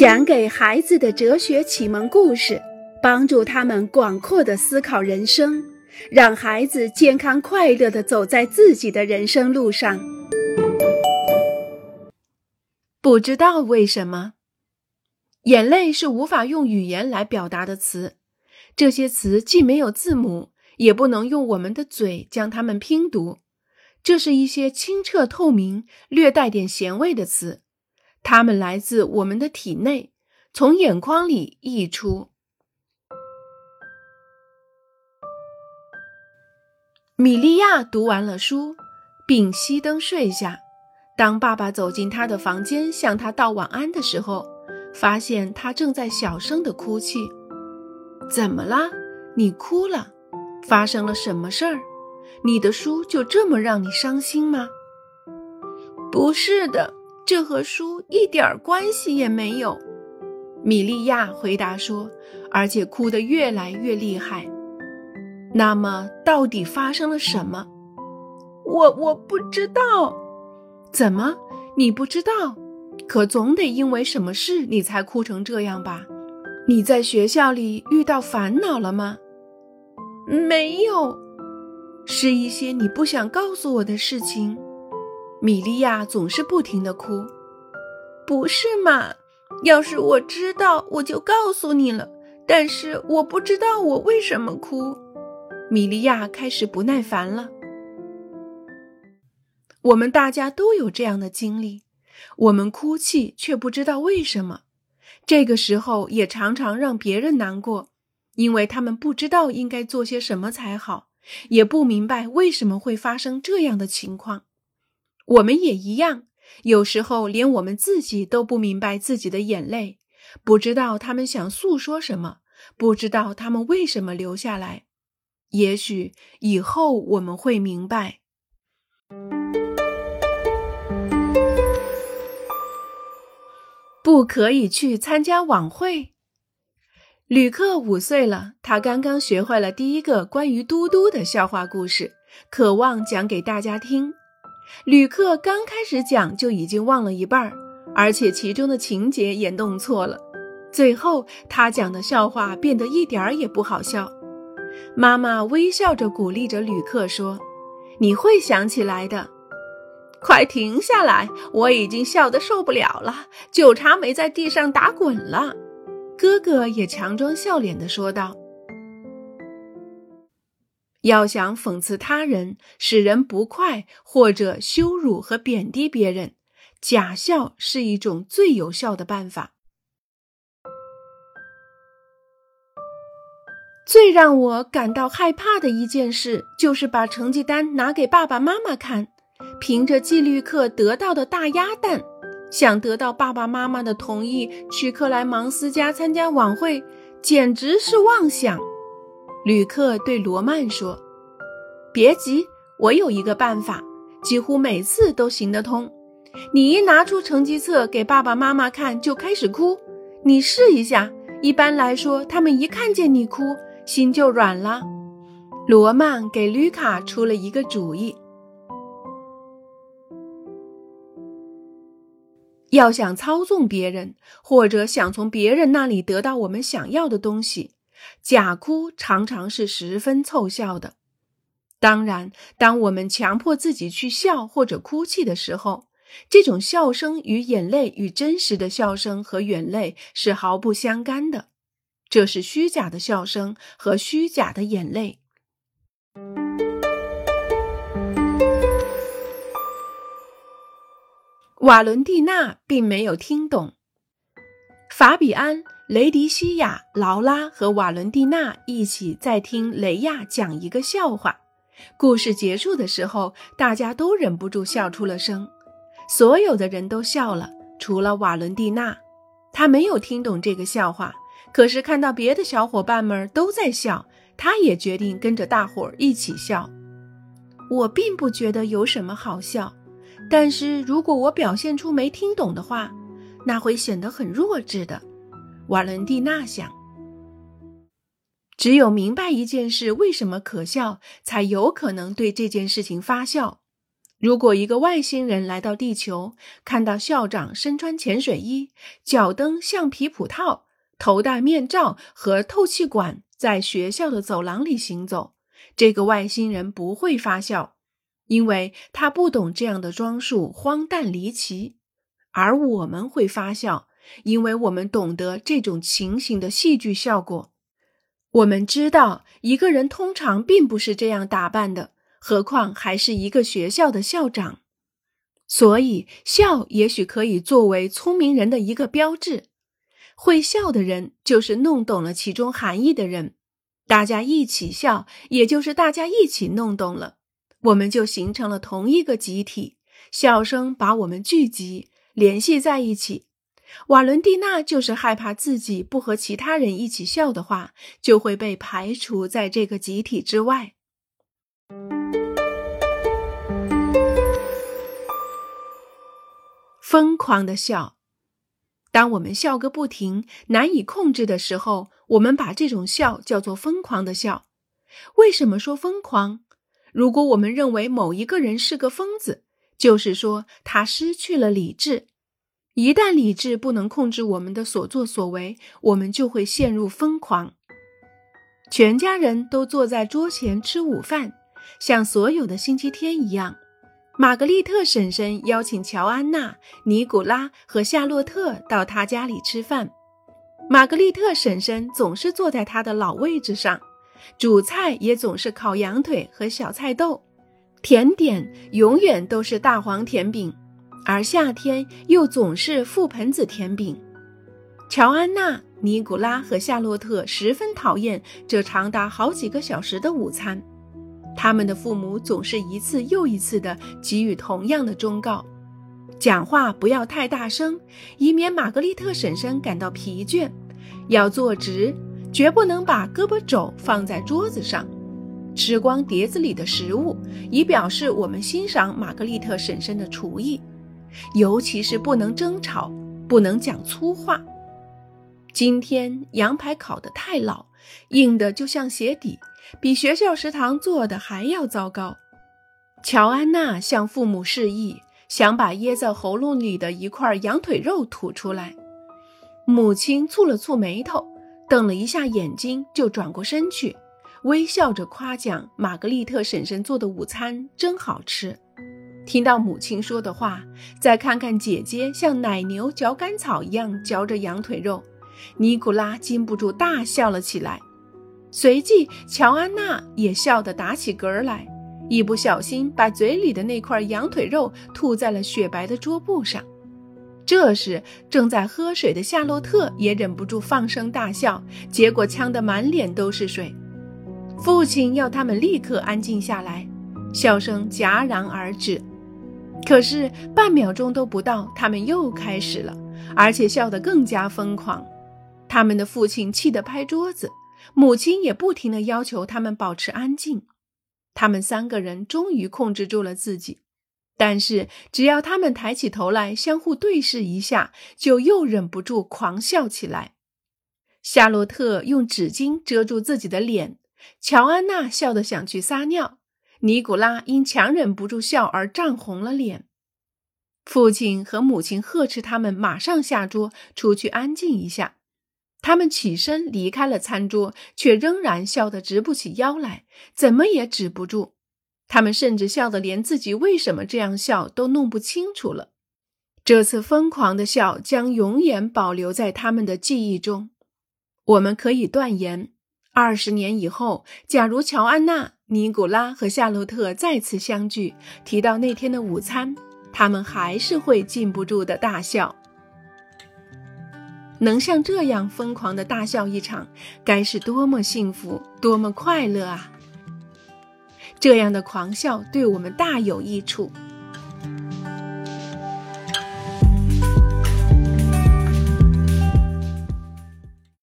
讲给孩子的哲学启蒙故事，帮助他们广阔的思考人生，让孩子健康快乐的走在自己的人生路上。不知道为什么，眼泪是无法用语言来表达的词。这些词既没有字母，也不能用我们的嘴将它们拼读。这是一些清澈透明、略带点咸味的词。它们来自我们的体内，从眼眶里溢出。米利亚读完了书，并熄灯睡下。当爸爸走进他的房间向他道晚安的时候，发现他正在小声的哭泣。怎么了？你哭了？发生了什么事儿？你的书就这么让你伤心吗？不是的。这和书一点关系也没有，米利亚回答说，而且哭得越来越厉害。那么，到底发生了什么？我我不知道。怎么，你不知道？可总得因为什么事你才哭成这样吧？你在学校里遇到烦恼了吗？没有，是一些你不想告诉我的事情。米莉亚总是不停的哭，不是嘛？要是我知道，我就告诉你了。但是我不知道我为什么哭。米莉亚开始不耐烦了。我们大家都有这样的经历：我们哭泣却不知道为什么，这个时候也常常让别人难过，因为他们不知道应该做些什么才好，也不明白为什么会发生这样的情况。我们也一样，有时候连我们自己都不明白自己的眼泪，不知道他们想诉说什么，不知道他们为什么流下来。也许以后我们会明白。不可以去参加晚会。旅客五岁了，他刚刚学会了第一个关于嘟嘟的笑话故事，渴望讲给大家听。旅客刚开始讲就已经忘了一半，而且其中的情节也弄错了。最后他讲的笑话变得一点儿也不好笑。妈妈微笑着鼓励着旅客说：“你会想起来的，快停下来！我已经笑得受不了了，就差没在地上打滚了。”哥哥也强装笑脸地说道。要想讽刺他人，使人不快，或者羞辱和贬低别人，假笑是一种最有效的办法。最让我感到害怕的一件事，就是把成绩单拿给爸爸妈妈看，凭着纪律课得到的大鸭蛋，想得到爸爸妈妈的同意去克莱芒斯家参加晚会，简直是妄想。旅客对罗曼说：“别急，我有一个办法，几乎每次都行得通。你一拿出成绩册给爸爸妈妈看，就开始哭。你试一下，一般来说，他们一看见你哭，心就软了。”罗曼给吕卡出了一个主意：要想操纵别人，或者想从别人那里得到我们想要的东西。假哭常常是十分凑效的。当然，当我们强迫自己去笑或者哭泣的时候，这种笑声与眼泪与真实的笑声和眼泪是毫不相干的。这是虚假的笑声和虚假的眼泪。瓦伦蒂娜并没有听懂，法比安。雷迪西亚、劳拉和瓦伦蒂娜一起在听雷亚讲一个笑话。故事结束的时候，大家都忍不住笑出了声。所有的人都笑了，除了瓦伦蒂娜，她没有听懂这个笑话。可是看到别的小伙伴们都在笑，她也决定跟着大伙儿一起笑。我并不觉得有什么好笑，但是如果我表现出没听懂的话，那会显得很弱智的。瓦伦蒂娜想：“只有明白一件事为什么可笑，才有可能对这件事情发笑。如果一个外星人来到地球，看到校长身穿潜水衣、脚蹬橡皮蹼套、头戴面罩和透气管在学校的走廊里行走，这个外星人不会发笑，因为他不懂这样的装束荒诞离奇；而我们会发笑，因为我们懂得这种情形的戏剧效果。我们知道，一个人通常并不是这样打扮的。何况还是一个学校的校长，所以笑也许可以作为聪明人的一个标志。会笑的人就是弄懂了其中含义的人，大家一起笑，也就是大家一起弄懂了，我们就形成了同一个集体。笑声把我们聚集、联系在一起。瓦伦蒂娜就是害怕自己不和其他人一起笑的话，就会被排除在这个集体之外。疯狂的笑，当我们笑个不停、难以控制的时候，我们把这种笑叫做疯狂的笑。为什么说疯狂？如果我们认为某一个人是个疯子，就是说他失去了理智。一旦理智不能控制我们的所作所为，我们就会陷入疯狂。全家人都坐在桌前吃午饭，像所有的星期天一样。玛格丽特婶婶邀请乔安娜、尼古拉和夏洛特到她家里吃饭。玛格丽特婶婶总是坐在她的老位置上，主菜也总是烤羊腿和小菜豆，甜点永远都是大黄甜饼，而夏天又总是覆盆子甜饼。乔安娜、尼古拉和夏洛特十分讨厌这长达好几个小时的午餐。他们的父母总是一次又一次地给予同样的忠告：讲话不要太大声，以免玛格丽特婶婶感到疲倦；要坐直，绝不能把胳膊肘放在桌子上；时光碟子里的食物，以表示我们欣赏玛格丽特婶婶的厨艺；尤其是不能争吵，不能讲粗话。今天羊排烤得太老，硬的就像鞋底。比学校食堂做的还要糟糕。乔安娜向父母示意，想把噎在喉咙里的一块羊腿肉吐出来。母亲蹙了蹙眉头，瞪了一下眼睛，就转过身去，微笑着夸奖玛格丽特婶婶做的午餐真好吃。听到母亲说的话，再看看姐姐像奶牛嚼干草一样嚼着羊腿肉，尼古拉禁不住大笑了起来。随即，乔安娜也笑得打起嗝来，一不小心把嘴里的那块羊腿肉吐在了雪白的桌布上。这时，正在喝水的夏洛特也忍不住放声大笑，结果呛得满脸都是水。父亲要他们立刻安静下来，笑声戛然而止。可是半秒钟都不到，他们又开始了，而且笑得更加疯狂。他们的父亲气得拍桌子。母亲也不停地要求他们保持安静。他们三个人终于控制住了自己，但是只要他们抬起头来相互对视一下，就又忍不住狂笑起来。夏洛特用纸巾遮住自己的脸，乔安娜笑得想去撒尿，尼古拉因强忍不住笑而涨红了脸。父亲和母亲呵斥他们马上下桌，出去安静一下。他们起身离开了餐桌，却仍然笑得直不起腰来，怎么也止不住。他们甚至笑得连自己为什么这样笑都弄不清楚了。这次疯狂的笑将永远保留在他们的记忆中。我们可以断言，二十年以后，假如乔安娜、尼古拉和夏洛特再次相聚，提到那天的午餐，他们还是会禁不住的大笑。能像这样疯狂的大笑一场，该是多么幸福、多么快乐啊！这样的狂笑对我们大有益处。